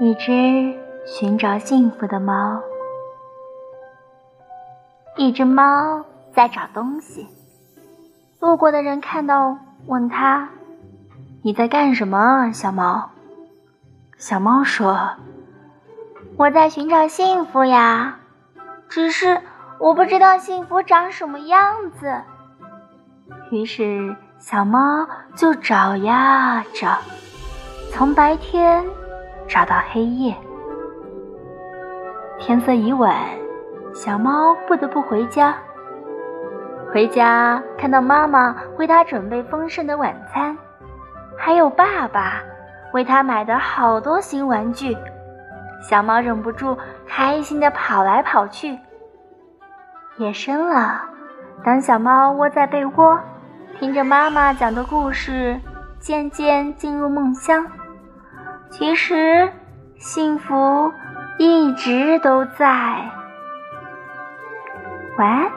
一只寻找幸福的猫。一只猫在找东西，路过的人看到，问他：“你在干什么，小猫？”小猫说：“我在寻找幸福呀，只是我不知道幸福长什么样子。”于是，小猫就找呀找，从白天。找到黑夜，天色已晚，小猫不得不回家。回家看到妈妈为它准备丰盛的晚餐，还有爸爸为它买的好多新玩具，小猫忍不住开心的跑来跑去。夜深了，当小猫窝在被窝，听着妈妈讲的故事，渐渐进入梦乡。其实，幸福一直都在。晚安。